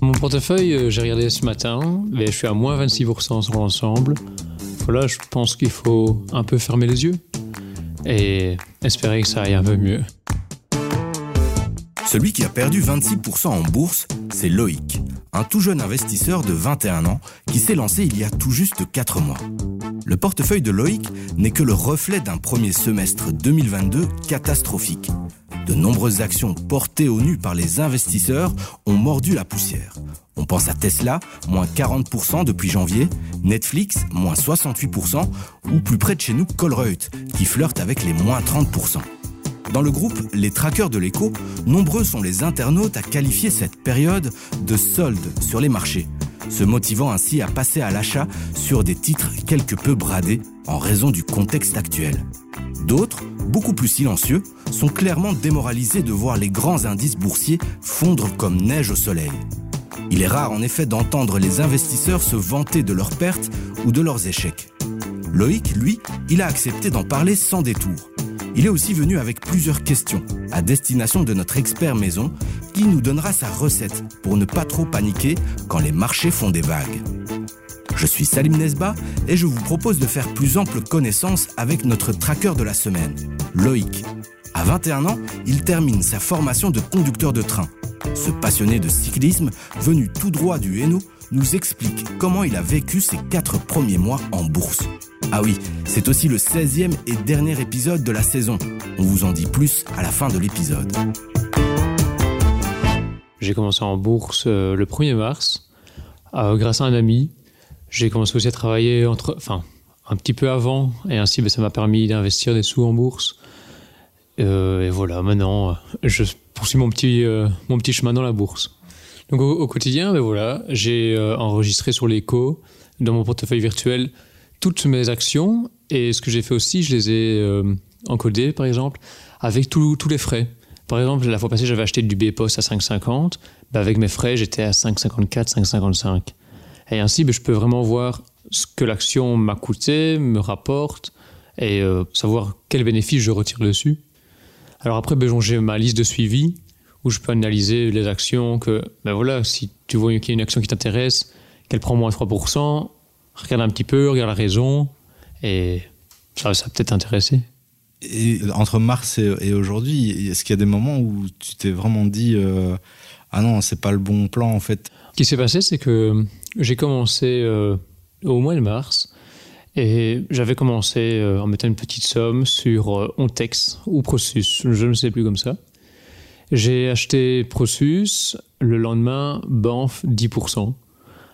Mon portefeuille, euh, j'ai regardé ce matin, mais je suis à moins 26% sur l'ensemble. Voilà, je pense qu'il faut un peu fermer les yeux et espérer que ça aille un peu mieux. Celui qui a perdu 26% en bourse, c'est Loïc, un tout jeune investisseur de 21 ans qui s'est lancé il y a tout juste 4 mois. Le portefeuille de Loïc n'est que le reflet d'un premier semestre 2022 catastrophique. De nombreuses actions portées au nu par les investisseurs ont mordu la poussière. On pense à Tesla, moins 40% depuis janvier, Netflix, moins 68%, ou plus près de chez nous, Colruyt, qui flirte avec les moins 30%. Dans le groupe Les Traqueurs de l'écho, nombreux sont les internautes à qualifier cette période de solde sur les marchés, se motivant ainsi à passer à l'achat sur des titres quelque peu bradés en raison du contexte actuel. D'autres, beaucoup plus silencieux, sont clairement démoralisés de voir les grands indices boursiers fondre comme neige au soleil. Il est rare en effet d'entendre les investisseurs se vanter de leurs pertes ou de leurs échecs. Loïc, lui, il a accepté d'en parler sans détour. Il est aussi venu avec plusieurs questions à destination de notre expert maison qui nous donnera sa recette pour ne pas trop paniquer quand les marchés font des vagues. Je suis Salim Nesba et je vous propose de faire plus ample connaissance avec notre tracker de la semaine, Loïc. À 21 ans, il termine sa formation de conducteur de train. Ce passionné de cyclisme, venu tout droit du Hainaut, nous explique comment il a vécu ses quatre premiers mois en bourse. Ah oui, c'est aussi le 16e et dernier épisode de la saison. On vous en dit plus à la fin de l'épisode. J'ai commencé en bourse euh, le 1er mars, euh, grâce à un ami. J'ai commencé aussi à travailler entre, enfin, un petit peu avant, et ainsi ben, ça m'a permis d'investir des sous en bourse. Euh, et voilà, maintenant, je poursuis mon petit, mon petit chemin dans la bourse. Donc au, quotidien, ben voilà, j'ai enregistré sur l'écho, dans mon portefeuille virtuel, toutes mes actions et ce que j'ai fait aussi, je les ai euh, encodées par exemple avec tous les frais. Par exemple, la fois passée, j'avais acheté du B-Post à 5,50. Bah, avec mes frais, j'étais à 5,54, 5,55. Et ainsi, bah, je peux vraiment voir ce que l'action m'a coûté, me rapporte, et euh, savoir quel bénéfice je retire dessus. Alors après, ben, j'ai ma liste de suivi, où je peux analyser les actions que, ben voilà, si tu vois qu'il y a une action qui t'intéresse, qu'elle prend moins 3%, regarde un petit peu, regarde la raison, et ça, ça peut-être intéresser. Et entre mars et, aujourd'hui, est-ce qu'il y a des moments où tu t'es vraiment dit euh, ah non, c'est pas le bon plan en fait? Ce qui s'est passé, c'est que j'ai commencé euh, au mois de mars et j'avais commencé euh, en mettant une petite somme sur Ontex ou Prosus, je ne sais plus comme ça. J'ai acheté Prosus, le lendemain, Banff 10%.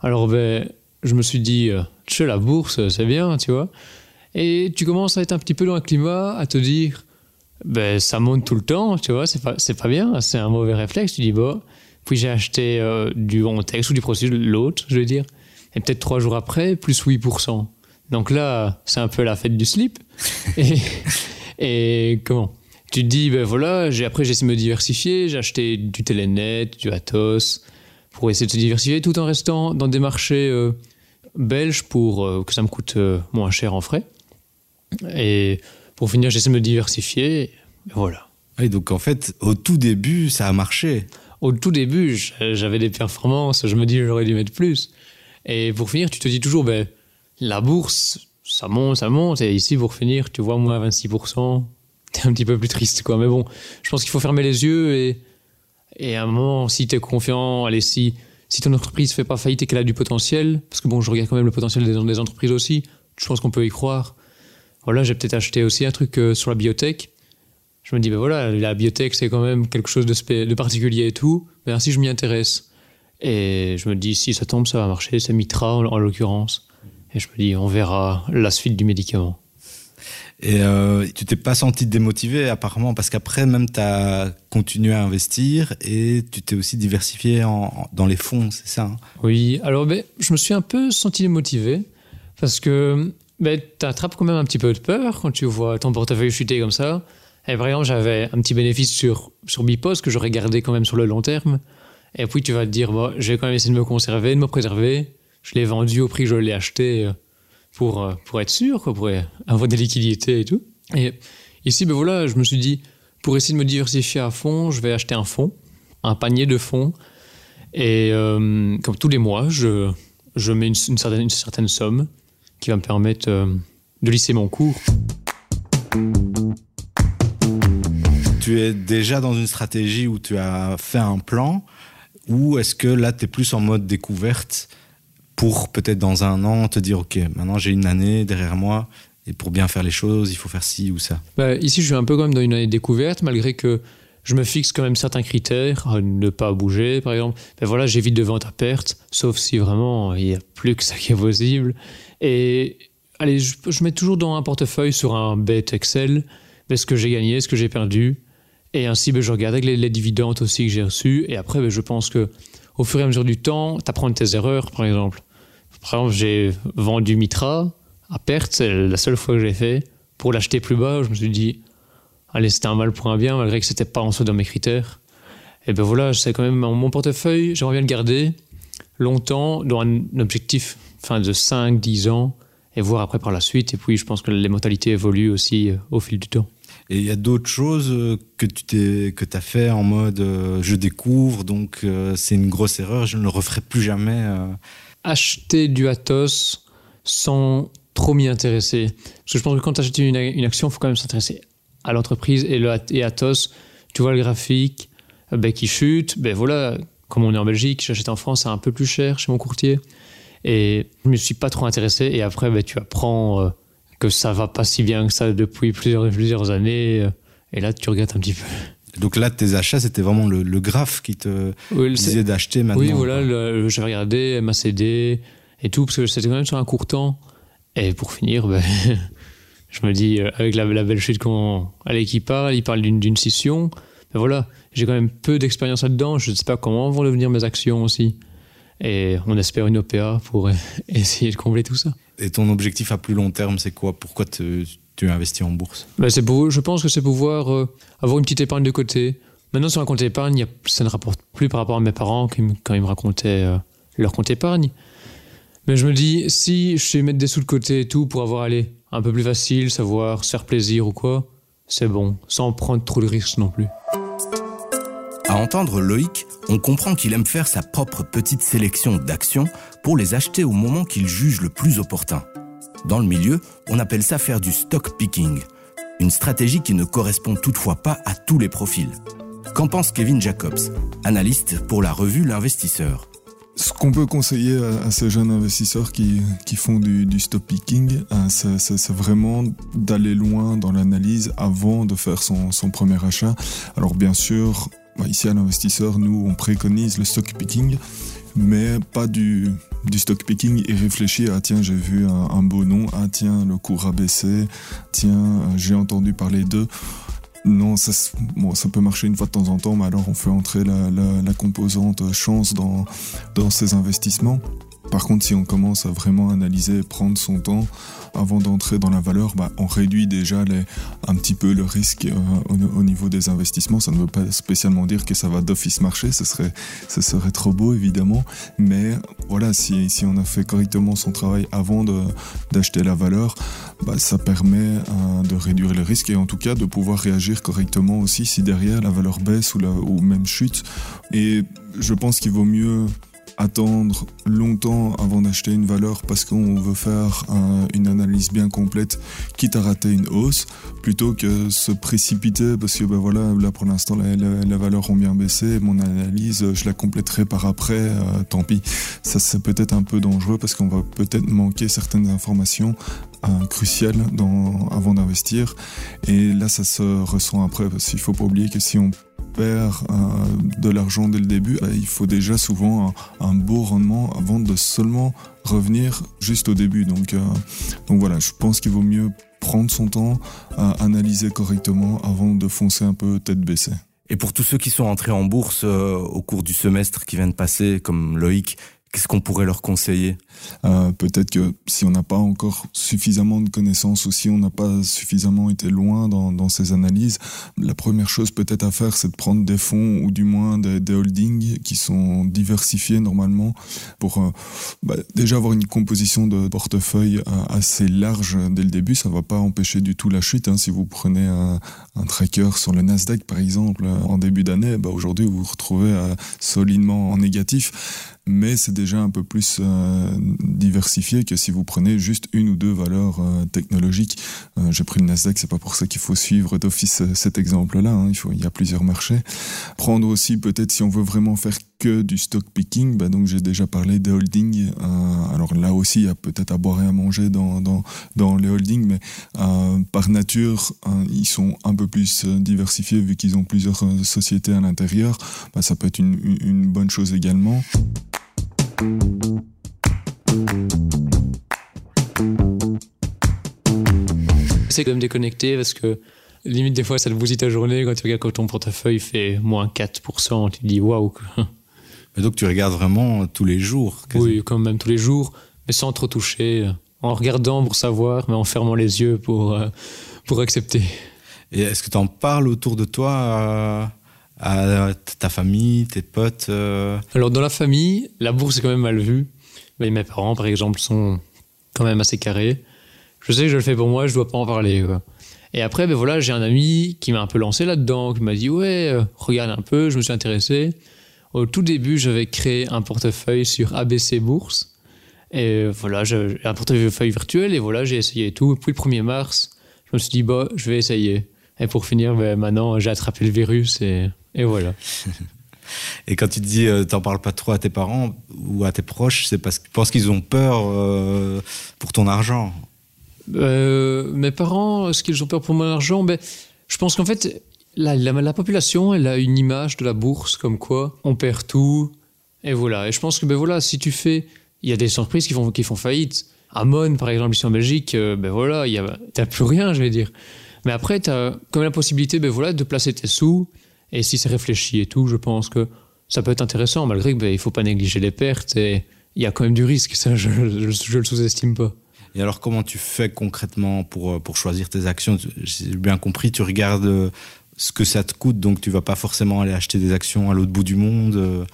Alors, ben, je me suis dit, tu sais, la bourse, c'est bien, tu vois. Et tu commences à être un petit peu dans un climat, à te dire, ben, ça monte tout le temps, tu vois, c'est pas, pas bien, c'est un mauvais réflexe. Tu dis, bon, puis j'ai acheté euh, du Ontex ou du processus, l'autre, je veux dire, et peut-être trois jours après, plus 8%. Donc là, c'est un peu la fête du slip. et, et comment? Tu te dis, ben voilà, après j'ai essayé de me diversifier, j'ai acheté du Telenet, du Atos, pour essayer de se diversifier tout en restant dans des marchés euh, belges pour euh, que ça me coûte moins cher en frais. Et pour finir, j'essaie de me diversifier. Et voilà. Et donc en fait, au tout début, ça a marché. Au tout début, j'avais des performances. Je me dis, j'aurais dû mettre plus. Et pour finir, tu te dis toujours, ben, la bourse, ça monte, ça monte. Et ici, pour finir, tu vois moins 26%. T'es un petit peu plus triste, quoi. Mais bon, je pense qu'il faut fermer les yeux et, et à un moment, si tu es confiant, allez, si, si ton entreprise fait pas faillite et qu'elle a du potentiel, parce que bon, je regarde quand même le potentiel des, entreprises aussi, je pense qu'on peut y croire voilà, j'ai peut-être acheté aussi un truc euh, sur la biotech. Je me dis, ben voilà, la biotech, c'est quand même quelque chose de, de particulier et tout. Ben si je m'y intéresse. Et je me dis, si ça tombe, ça va marcher. C'est Mitra, en, l'occurrence. Et je me dis, on verra la suite du médicament. Et euh, tu t'es pas senti démotivé apparemment parce qu'après même tu as continué à investir et tu t'es aussi diversifié dans les fonds, c'est ça hein? Oui, alors ben, je me suis un peu senti démotivé parce que mais tu attrapes quand même un petit peu de peur quand tu vois ton portefeuille chuter comme ça. Et par exemple, j'avais un petit bénéfice sur, sur Bipos que j'aurais gardé quand même sur le long terme. Et puis tu vas te dire, bon, je vais quand même essayer de me conserver, de me préserver. Je l'ai vendu au prix que je l'ai acheté euh, pour, euh, pour être sûr, quoi, pour avoir des liquidités et tout. Et ici, ben voilà, je me suis dit, pour essayer de me diversifier à fond, je vais acheter un fonds, un panier de fonds. Et euh, comme tous les mois, je, je mets une, certaine, une certaine somme qui va me permettre euh, de lisser mon cours. Tu es déjà dans une stratégie où tu as fait un plan ou est-ce que là, tu es plus en mode découverte pour peut-être dans un an te dire, OK, maintenant j'ai une année derrière moi et pour bien faire les choses, il faut faire ci ou ça bah, Ici, je suis un peu comme dans une année découverte, malgré que je me fixe quand même certains critères, ne pas bouger par exemple. Ben voilà, j'évite de vendre à perte, sauf si vraiment il n'y a plus que ça qui est possible. Et allez, je, mets toujours dans un portefeuille sur un bête Excel ben, ce que j'ai gagné, ce que j'ai perdu. Et ainsi, ben, je regarde avec les, dividendes aussi que j'ai reçus. Et après, ben, je pense que au fur et à mesure du temps, tu apprends tes erreurs, par exemple. Par exemple, j'ai vendu Mitra à perte, c'est la seule fois que j'ai fait. Pour l'acheter plus bas, je me suis dit, allez, c'était un mal pour un bien, malgré que c'était pas en dessous de mes critères. Et ben voilà, c'est quand même mon portefeuille, j'aimerais bien le garder longtemps dans un objectif fin de 5, 10 ans et voir après par la suite. Et puis, je pense que les mentalités évoluent aussi euh, au fil du temps. Et il y a d'autres choses euh, que tu t'es, as fait en mode euh, je découvre, donc c'est une grosse erreur, je ne le referai plus jamais. Acheter du Atos sans trop m'y intéresser. Parce que je pense que quand tu achètes une, action, il faut quand même s'intéresser à l'entreprise et, le, et Atos, tu vois le graphique ben, qui chute, ben voilà, comme on est en Belgique, j'achète en France, c'est un peu plus cher chez mon courtier. Et je me suis pas trop intéressé. Et après, ben, tu apprends euh, que ça va pas si bien que ça depuis plusieurs, plusieurs années. Euh, et là, tu regrettes un petit peu. Donc là, tes achats, c'était vraiment le, le graphe qui te disait d'acheter maintenant. Oui, voilà, j'avais regardé MACD et tout, parce que c'était quand même sur un court temps. Et pour finir, ben, je me dis, euh, avec la, belle chute qu'on, allez, qui parle, il parle d'une scission. Ben voilà, j'ai quand même peu d'expérience là-dedans. Je ne sais pas comment vont devenir mes actions aussi. Et on espère une OPA pour essayer de combler tout ça. Et ton objectif à plus long terme, c'est quoi? Pourquoi tu investis en bourse? Ben c'est pour, Je pense que c'est pouvoir euh, avoir une petite épargne de côté. Maintenant, sur un compte épargne, ça ne rapporte plus par rapport à mes parents quand ils me racontaient euh, leur compte épargne. Mais je me dis, si je sais mettre des sous de côté et tout pour avoir allé un peu plus facile, savoir se faire plaisir ou quoi, c'est bon, sans prendre trop de risques non plus. À entendre Loïc, on comprend qu'il aime faire sa propre petite sélection d'actions pour les acheter au moment qu'il juge le plus opportun. Dans le milieu, on appelle ça faire du stock picking, une stratégie qui ne correspond toutefois pas à tous les profils. Qu'en pense Kevin Jacobs, analyste pour la revue L'Investisseur? Ce qu'on peut conseiller à, ces jeunes investisseurs qui, qui font du, du stop picking, euh, c'est vraiment d'aller loin dans l'analyse avant de faire son, son, premier achat. Alors bien sûr, ici à l'investisseur, nous on préconise le stock picking, mais pas du, stock picking et réfléchir à tiens j'ai vu un, beau nom, ah tiens le cours a baissé, tiens euh, j'ai entendu parler d'eux. Non, ça, bon, ça peut marcher une fois de temps en temps, mais alors on fait entrer la, la, la composante chance dans, dans ces investissements. Par contre, si on commence à vraiment analyser, prendre son temps avant d'entrer dans la valeur, bah, on réduit déjà les, un petit peu le risque euh, au, niveau des investissements. Ça ne veut pas spécialement dire que ça va d'office marcher, ce serait, ce serait trop beau évidemment. Mais voilà, si, on a fait correctement son travail avant d'acheter la valeur, bah, ça permet euh, de réduire le risque et en tout cas de pouvoir réagir correctement aussi si derrière la valeur baisse ou même chute. Et je pense qu'il vaut mieux attendre longtemps avant d'acheter une valeur parce qu'on veut faire une analyse bien complète, quitte à rater une hausse, plutôt que se précipiter parce que ben voilà, là pour l'instant les valeurs ont bien baissé, mon analyse je la compléterai par après, euh, tant pis. Ça c'est peut-être un peu dangereux parce qu'on va peut-être manquer certaines informations euh, cruciales avant d'investir et là ça se ressent après parce qu'il faut pas oublier que si on perd euh, de l'argent dès le début, bah, il faut déjà souvent un, beau rendement avant de seulement revenir juste au début. Donc, euh, donc voilà, je pense qu'il vaut mieux prendre son temps, analyser correctement avant de foncer un peu tête baissée. Et pour tous ceux qui sont entrés en bourse euh, au cours du semestre qui vient de passer, comme Loïc, Qu'est-ce qu'on pourrait leur conseiller? Euh, Peut-être que si on n'a pas encore suffisamment de connaissances ou si on n'a pas suffisamment été loin dans, dans, ces analyses, la première chose peut-être à faire, c'est de prendre des fonds ou du moins des, des holdings qui sont diversifiés normalement pour euh, bah, déjà avoir une composition de portefeuille euh, assez large dès le début. Ça ne va pas empêcher du tout la chute. Hein. Si vous prenez un, un, tracker sur le Nasdaq par exemple en début d'année, bah, aujourd'hui vous vous retrouvez solidement en négatif mais c'est déjà un peu plus euh, diversifié que si vous prenez juste une ou deux valeurs euh, technologiques. Euh, J'ai pris le Nasdaq, c'est pas pour ça qu'il faut suivre d'office cet exemple-là. Hein. Il, faut, il y a plusieurs marchés. Prendre aussi peut-être si on veut vraiment faire du stock picking, bah donc j'ai déjà parlé des holdings. Euh, alors là aussi, il y a peut-être à boire et à manger dans, dans, dans les holdings, mais euh, par nature, euh, ils sont un peu plus diversifiés vu qu'ils ont plusieurs sociétés à l'intérieur. Bah, ça peut être une bonne chose également. C'est quand même déconnecté parce que limite des fois ça te bousille ta journée quand tu regardes quand ton portefeuille fait moins 4%, tu te dis waouh. Mais donc tu regardes vraiment tous les jours quasi. Oui, quand même tous les jours, mais sans trop toucher, en regardant pour savoir, mais en fermant les yeux pour, euh, pour accepter. Et est-ce que tu en parles autour de toi euh à ta famille, tes potes euh... Alors dans la famille, la bourse est quand même mal vue. Mais mes parents, par exemple, sont quand même assez carrés. Je sais que je le fais pour moi, je dois pas en parler. Quoi. Et après, ben voilà, j'ai un ami qui m'a un peu lancé là-dedans, qui m'a dit ouais, euh, regarde un peu. Je me suis intéressé. Au tout début, j'avais créé un portefeuille sur ABC Bourse. Et voilà, un portefeuille virtuel et voilà, j'ai essayé tout. Puis le 1er mars, je me suis dit bah, je vais essayer. Et pour finir, ben, maintenant, j'ai attrapé le virus et et voilà. Et quand tu te dis, euh, t'en parles pas trop à tes parents ou à tes proches, c'est parce que tu penses qu'ils ont peur euh, pour ton argent? Euh, Mes parents, est-ce qu'ils ont peur pour mon argent? Ben, Je pense qu'en fait, la, la, la, population, elle a une image de la bourse comme quoi on perd tout. Et voilà. Et je pense que ben voilà, si tu fais, il y a des entreprises qui font, qui font faillite. Amon, par exemple, ici en Belgique, euh, ben voilà, il a, t'as plus rien, je vais dire. Mais après, t'as même la possibilité, ben voilà, de placer tes sous et si c'est réfléchi et tout, je pense que ça peut être intéressant, malgré qu'il ben, ne faut pas négliger les pertes et il y a quand même du risque, ça je ne le sous-estime pas. Et alors comment tu fais concrètement pour, pour choisir tes actions? J'ai bien compris, tu regardes ce que ça te coûte, donc tu vas pas forcément aller acheter des actions à l'autre bout du monde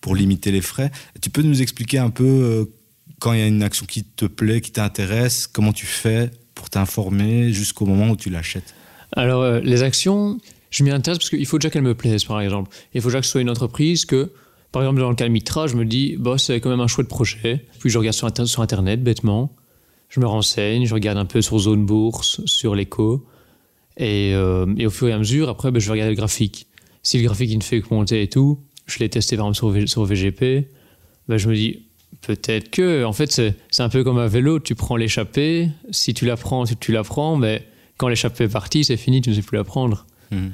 pour limiter les frais. Tu peux nous expliquer un peu quand il y a une action qui te plaît, qui t'intéresse, comment tu fais pour t'informer jusqu'au moment où tu l'achètes? Alors euh, les actions, je m'y intéresse parce qu'il faut déjà qu'elle me plaise, par exemple. Il faut déjà que ce soit une entreprise que, par exemple, dans le cas Mitra, je me dis, bah, c'est quand même un chouette projet. Puis je regarde sur Internet, bêtement. Je me renseigne, je regarde un peu sur Zone Bourse, sur l'écho. Et, euh, et, au fur et à mesure, après, ben, je vais regarder le graphique. Si le graphique il ne fait que monter et tout, je l'ai testé par exemple sur, v sur VGP, ben, je me dis, peut-être que, en fait, c'est un peu comme un vélo, tu prends l'échappée, si tu la prends, si tu la prends, mais quand l'échappée est partie, c'est fini, tu ne sais plus la prendre. Mmh.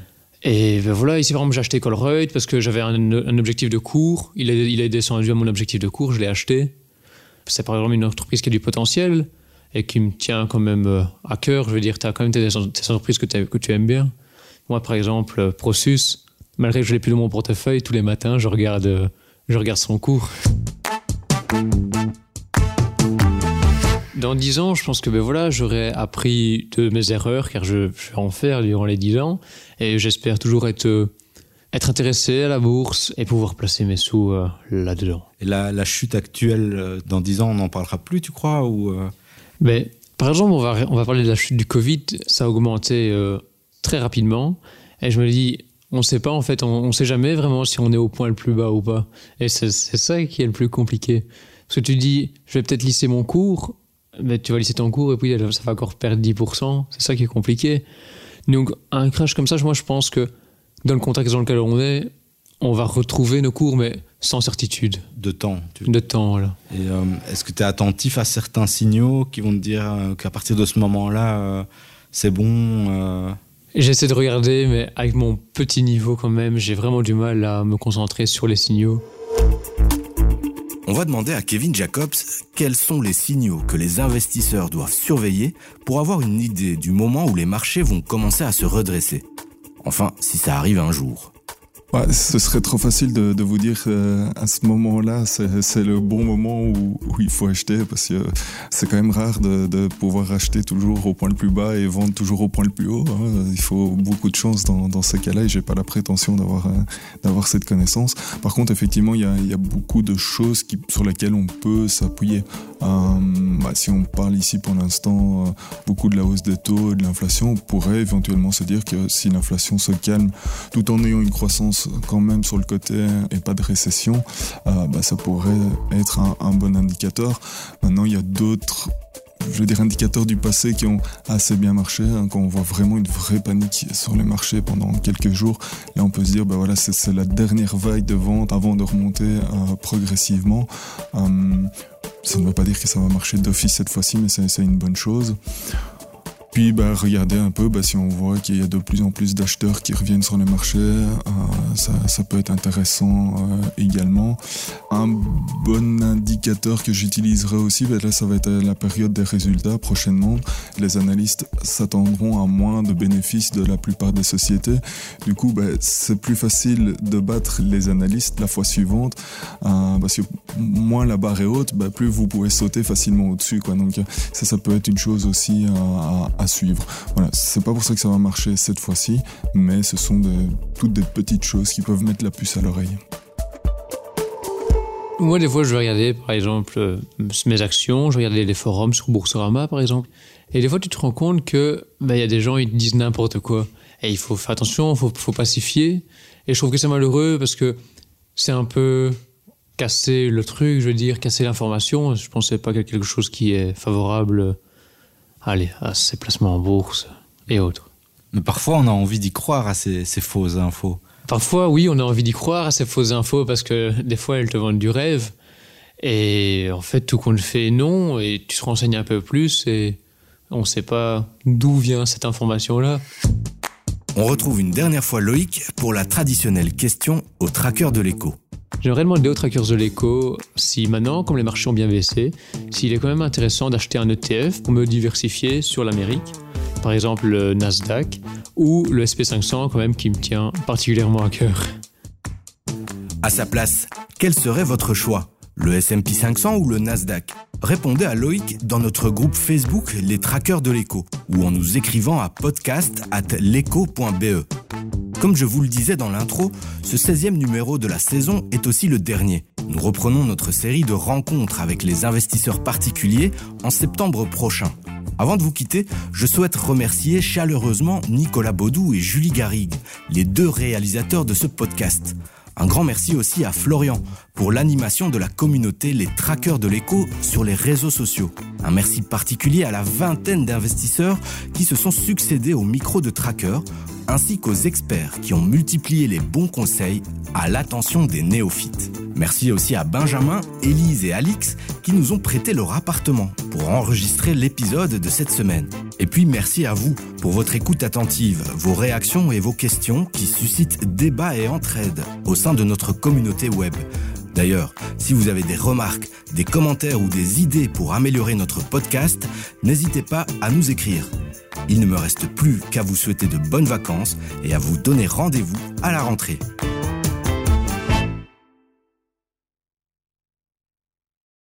Et ben voilà, ici, par exemple, j'ai acheté Colruyt parce que j'avais un, un, objectif de cours. Il est, il est descendu à mon objectif de cours, je l'ai acheté. C'est par exemple une entreprise qui a du potentiel et qui me tient quand même à cœur. Je veux dire, tu as quand même tes, tes entreprises que, tu aimes bien. Moi, par exemple, Prosus, malgré que je l'ai plus dans mon portefeuille, tous les matins, je regarde, je regarde son cours. Dans 10 ans, je pense que ben voilà, j'aurais appris de mes erreurs, car je, je vais en faire durant les 10 ans, et j'espère toujours être, intéressé à la bourse et pouvoir placer mes sous euh, là-dedans. Et la, chute actuelle, dans 10 ans, on n'en parlera plus, tu crois ou euh... ben, Par exemple, on va, on va parler de la chute du Covid, ça a augmenté euh, très rapidement, et je me dis, on ne sait pas en fait, on ne sait jamais vraiment si on est au point le plus bas ou pas. Et c'est ça qui est le plus compliqué. Parce que tu dis, je vais peut-être lisser mon cours, mais tu vas lisser ton cours et puis ça va encore perdre 10%. C'est ça qui est compliqué. Donc, un crash comme ça, moi, je pense que dans le contexte dans lequel on est, on va retrouver nos cours, mais sans certitude. De temps. Tu... De temps, là. Et euh, est-ce que tu es attentif à certains signaux qui vont te dire euh, qu'à partir de ce moment-là, euh, c'est bon euh... J'essaie de regarder, mais avec mon petit niveau quand même, j'ai vraiment du mal à me concentrer sur les signaux. On va demander à Kevin Jacobs quels sont les signaux que les investisseurs doivent surveiller pour avoir une idée du moment où les marchés vont commencer à se redresser. Enfin, si ça arrive un jour. Ce serait trop facile de, vous dire euh, à ce moment-là, c'est le bon moment où, il faut acheter parce que c'est quand même rare de, pouvoir acheter toujours au point le plus bas et vendre toujours au point le plus haut. Hein. Il faut beaucoup de chance dans, ces cas-là et j'ai pas la prétention d'avoir euh, d'avoir cette connaissance. Par contre, effectivement, il y a, beaucoup de choses sur lesquelles on peut s'appuyer. Euh, bah, si on parle ici pour l'instant beaucoup de la hausse des taux et de l'inflation, on pourrait éventuellement se dire que si l'inflation se calme tout en ayant une croissance quand même sur le côté et pas de récession, euh, bah, ça pourrait être un, bon indicateur. Maintenant, il y a d'autres je veux dire, indicateurs du passé qui ont assez bien marché. Hein, quand on voit vraiment une vraie panique sur les marchés pendant quelques jours, là on peut se dire, bah voilà, c'est la dernière vague de vente avant de remonter euh, progressivement. Euh, ça ne veut pas dire que ça va marcher d'office cette fois-ci, mais c'est une bonne chose. Puis bah, regardez un peu bah, si on voit qu'il y a de plus en plus d'acheteurs qui reviennent sur les marchés, euh, ça, ça, peut être intéressant euh, également. Un bon indicateur que j'utiliserai aussi, bah, là ça va être la période des résultats prochainement. Les analystes s'attendront à moins de bénéfices de la plupart des sociétés. Du coup, bah, c'est plus facile de battre les analystes la fois suivante euh, parce que moins la barre est haute, bah, plus vous pouvez sauter facilement au-dessus. Quoi. Donc ça, ça peut être une chose aussi à, suivre. Voilà, c'est pas pour ça que ça va marcher cette fois-ci, mais ce sont toutes des petites choses qui peuvent mettre la puce à l'oreille. Moi, des fois, je vais regarder, par exemple, euh, mes actions, je vais regarder les forums sur Boursorama, par exemple. Et des fois, tu te rends compte que ben, y a des gens, ils te disent n'importe quoi. Et il faut faire attention, il faut, pacifier. Et je trouve que c'est malheureux parce que c'est un peu casser le truc, je veux dire, casser l'information. Je pensais pas qu'il y a quelque chose qui est favorable allez, à ces placements en bourse et autres. Mais parfois, on a envie d'y croire à ces, ces, fausses infos. Parfois, oui, on a envie d'y croire à ces fausses infos parce que des fois, elles te vendent du rêve. Et en fait, tout compte fait, non. Et tu te renseignes un peu plus et on ne sait pas d'où vient cette information-là. On retrouve une dernière fois Loïc pour la traditionnelle question au tracker de l'écho. J'aimerais demander aux trackers de l'écho si maintenant, comme les marchés ont bien baissé, s'il est quand même intéressant d'acheter un ETF pour me diversifier sur l'Amérique, par exemple le Nasdaq ou le SP500 quand même qui me tient particulièrement à cœur. À sa place, quel serait votre choix? Le S&P 500 ou le Nasdaq? Répondez à Loïc dans notre groupe Facebook Les Trackers de l'écho ou en nous écrivant à podcast at. Comme je vous le disais dans l'intro, ce 16e numéro de la saison est aussi le dernier. Nous reprenons notre série de rencontres avec les investisseurs particuliers en septembre prochain. Avant de vous quitter, je souhaite remercier chaleureusement Nicolas Baudou et Julie Garrigue, les deux réalisateurs de ce podcast. Un grand merci aussi à Florian pour l'animation de la communauté Les Trackers de l'écho sur les réseaux sociaux. Un merci particulier à la vingtaine d'investisseurs qui se sont succédés au micro de Tracker, ainsi qu'aux experts qui ont multiplié les bons conseils à l'attention des néophytes. Merci aussi à Benjamin, Élise et Alix qui nous ont prêté leur appartement pour enregistrer l'épisode de cette semaine. Et puis merci à vous pour votre écoute attentive, vos réactions et vos questions qui suscitent débat et entraide au sein de notre communauté web. D'ailleurs, si vous avez des remarques, des commentaires ou des idées pour améliorer notre podcast, n'hésitez pas à nous écrire. Il ne me reste plus qu'à vous souhaiter de bonnes vacances et à vous donner rendez-vous à la rentrée.